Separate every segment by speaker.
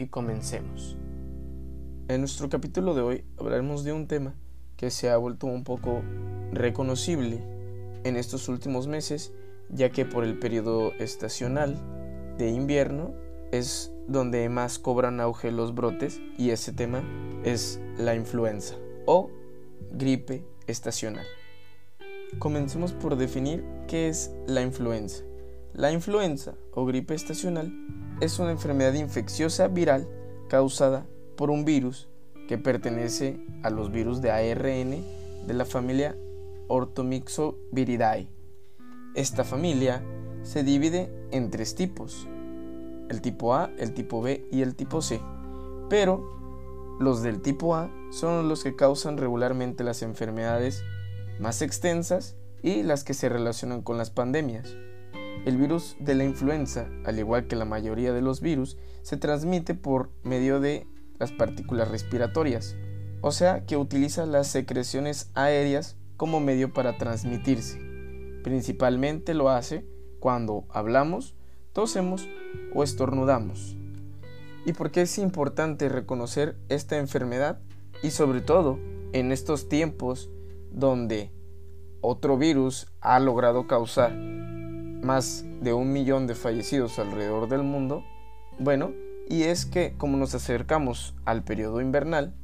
Speaker 1: y comencemos. En nuestro capítulo de hoy hablaremos de un tema que se ha vuelto un poco reconocible en estos últimos meses, ya que por el periodo estacional de invierno es donde más cobran auge los brotes y ese tema es la influenza o gripe estacional. Comencemos por definir qué es la influenza. La influenza o gripe estacional es una enfermedad infecciosa viral causada por un virus que pertenece a los virus de ARN de la familia Orthomyxoviridae. Esta familia se divide en tres tipos, el tipo A, el tipo B y el tipo C, pero los del tipo A son los que causan regularmente las enfermedades más extensas y las que se relacionan con las pandemias. El virus de la influenza, al igual que la mayoría de los virus, se transmite por medio de las partículas respiratorias, o sea que utiliza las secreciones aéreas como medio para transmitirse. Principalmente lo hace cuando hablamos, tosemos o estornudamos. ¿Y por qué es importante reconocer esta enfermedad? Y sobre todo en estos tiempos donde otro virus ha logrado causar más de un millón de fallecidos alrededor del mundo, bueno, y es que como nos acercamos al periodo invernal,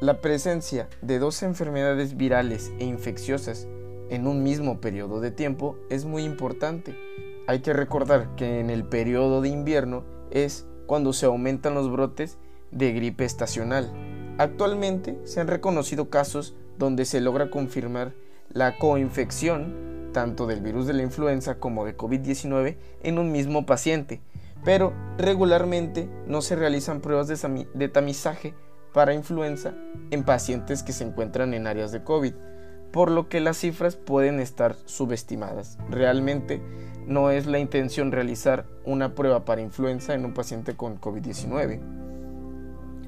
Speaker 1: la presencia de dos enfermedades virales e infecciosas en un mismo periodo de tiempo es muy importante. Hay que recordar que en el periodo de invierno es cuando se aumentan los brotes de gripe estacional. Actualmente se han reconocido casos donde se logra confirmar la coinfección tanto del virus de la influenza como de COVID-19 en un mismo paciente, pero regularmente no se realizan pruebas de, tamizaje para influenza en pacientes que se encuentran en áreas de COVID, por lo que las cifras pueden estar subestimadas. Realmente no es la intención realizar una prueba para influenza en un paciente con COVID-19.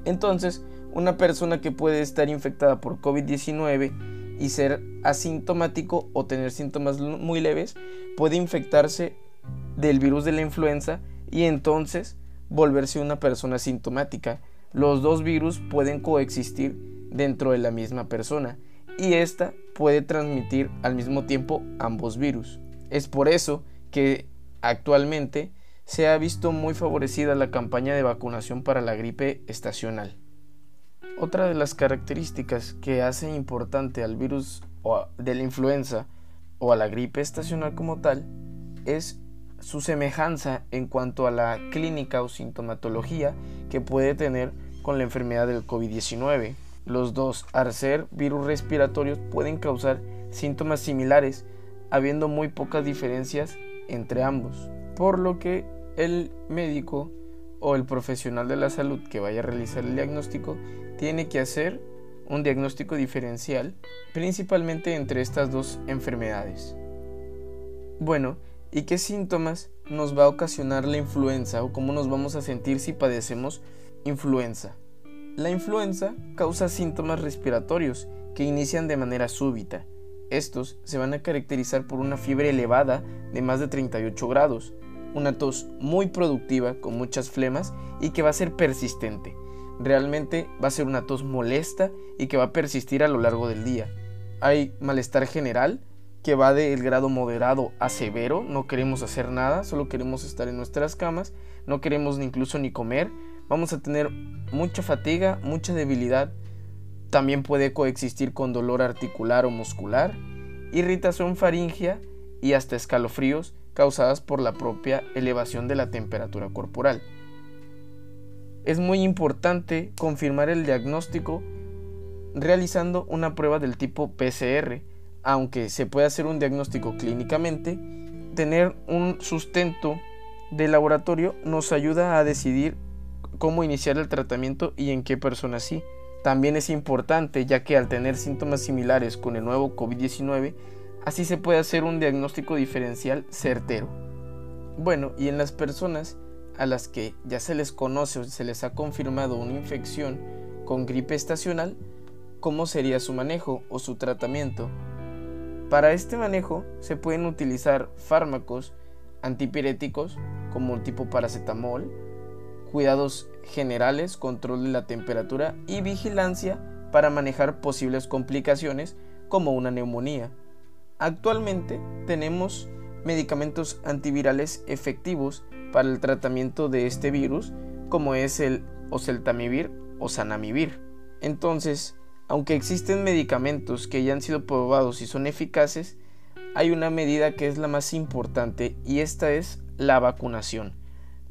Speaker 1: Entonces, una persona que puede estar infectada por COVID-19 y ser asintomático o tener síntomas muy leves, puede infectarse del virus de la influenza y entonces volverse una persona sintomática. Los dos virus pueden coexistir dentro de la misma persona y esta puede transmitir al mismo tiempo ambos virus. Es por eso que actualmente se ha visto muy favorecida la campaña de vacunación para la gripe estacional. Otra de las características que hace importante al virus de la influenza o a la gripe estacional como tal es su semejanza en cuanto a la clínica o sintomatología que puede tener con la enfermedad del COVID-19. Los dos, al ser virus respiratorios, pueden causar síntomas similares, habiendo muy pocas diferencias entre ambos, por lo que el médico o el profesional de la salud que vaya a realizar el diagnóstico tiene que hacer un diagnóstico diferencial principalmente entre estas dos enfermedades. Bueno, ¿y qué síntomas nos va a ocasionar la influenza o cómo nos vamos a sentir si padecemos influenza? La influenza causa síntomas respiratorios que inician de manera súbita. Estos se van a caracterizar por una fiebre elevada de más de 38 grados, una tos muy productiva con muchas flemas y que va a ser persistente. Realmente va a ser una tos molesta y que va a persistir a lo largo del día. Hay malestar general que va del grado moderado a severo, no queremos hacer nada, solo queremos estar en nuestras camas, no queremos ni incluso ni comer, vamos a tener mucha fatiga, mucha debilidad, también puede coexistir con dolor articular o muscular, irritación faringea y hasta escalofríos causadas por la propia elevación de la temperatura corporal. Es muy importante confirmar el diagnóstico realizando una prueba del tipo PCR, aunque se puede hacer un diagnóstico clínicamente, tener un sustento de laboratorio nos ayuda a decidir cómo iniciar el tratamiento y en qué personas sí. También es importante ya que al tener síntomas similares con el nuevo COVID-19, así se puede hacer un diagnóstico diferencial certero. Bueno, y en las personas a las que ya se les conoce o se les ha confirmado una infección con gripe estacional, ¿cómo sería su manejo o su tratamiento? Para este manejo se pueden utilizar fármacos antipiréticos como tipo paracetamol, cuidados generales, control de la temperatura y vigilancia para manejar posibles complicaciones como una neumonía. Actualmente tenemos medicamentos antivirales efectivos para el tratamiento de este virus como es el oseltamivir o sanamivir. Entonces, aunque existen medicamentos que ya han sido probados y son eficaces, hay una medida que es la más importante y esta es la vacunación.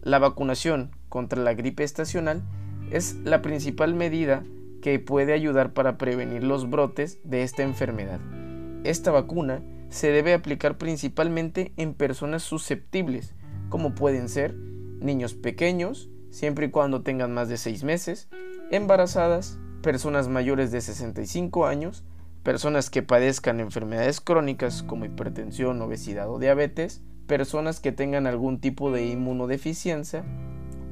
Speaker 1: La vacunación contra la gripe estacional es la principal medida que puede ayudar para prevenir los brotes de esta enfermedad. Esta vacuna se debe aplicar principalmente en personas susceptibles, como pueden ser niños pequeños, siempre y cuando tengan más de 6 meses, embarazadas, personas mayores de 65 años, personas que padezcan enfermedades crónicas como hipertensión, obesidad o diabetes, personas que tengan algún tipo de inmunodeficiencia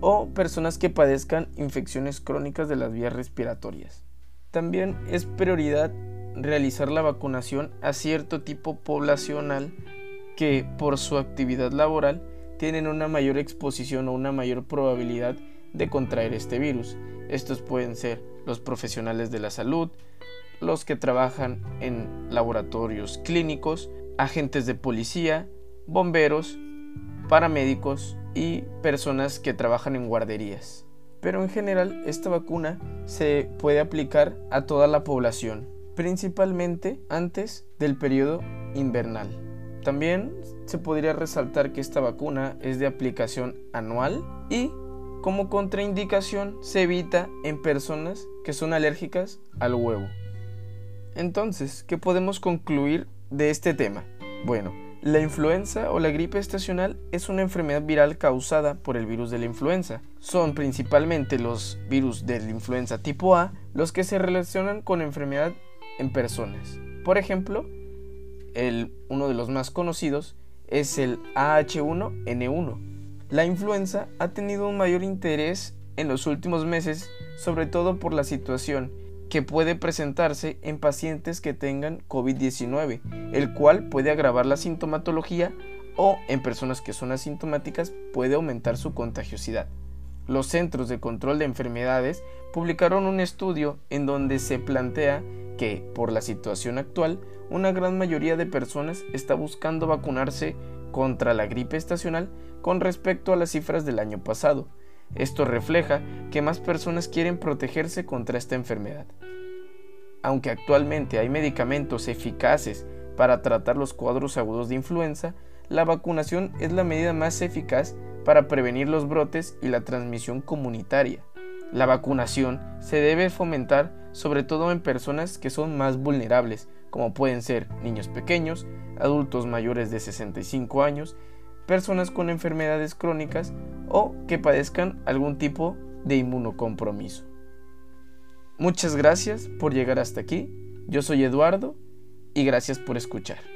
Speaker 1: o personas que padezcan infecciones crónicas de las vías respiratorias. También es prioridad realizar la vacunación a cierto tipo poblacional que por su actividad laboral tienen una mayor exposición o una mayor probabilidad de contraer este virus. Estos pueden ser los profesionales de la salud, los que trabajan en laboratorios clínicos, agentes de policía, bomberos, paramédicos y personas que trabajan en guarderías. Pero en general esta vacuna se puede aplicar a toda la población, principalmente antes del periodo invernal. También se podría resaltar que esta vacuna es de aplicación anual y como contraindicación se evita en personas que son alérgicas al huevo. Entonces, ¿qué podemos concluir de este tema? Bueno, la influenza o la gripe estacional es una enfermedad viral causada por el virus de la influenza. Son principalmente los virus de la influenza tipo A los que se relacionan con enfermedad en personas. Por ejemplo, el, uno de los más conocidos es el AH1N1. La influenza ha tenido un mayor interés en los últimos meses, sobre todo por la situación que puede presentarse en pacientes que tengan COVID-19, el cual puede agravar la sintomatología o en personas que son asintomáticas puede aumentar su contagiosidad. Los Centros de Control de Enfermedades publicaron un estudio en donde se plantea que, por la situación actual, una gran mayoría de personas está buscando vacunarse contra la gripe estacional con respecto a las cifras del año pasado, esto refleja que más personas quieren protegerse contra esta enfermedad. Aunque actualmente hay medicamentos eficaces para tratar los cuadros agudos de influenza, la vacunación es la medida más eficaz para prevenir los brotes y la transmisión comunitaria. La vacunación se debe fomentar sobre todo en personas que son más vulnerables, como pueden ser niños pequeños, adultos mayores de 65 años personas con enfermedades crónicas o que padezcan algún tipo de inmunocompromiso. Muchas gracias por llegar hasta aquí. Yo soy Eduardo y gracias por escuchar.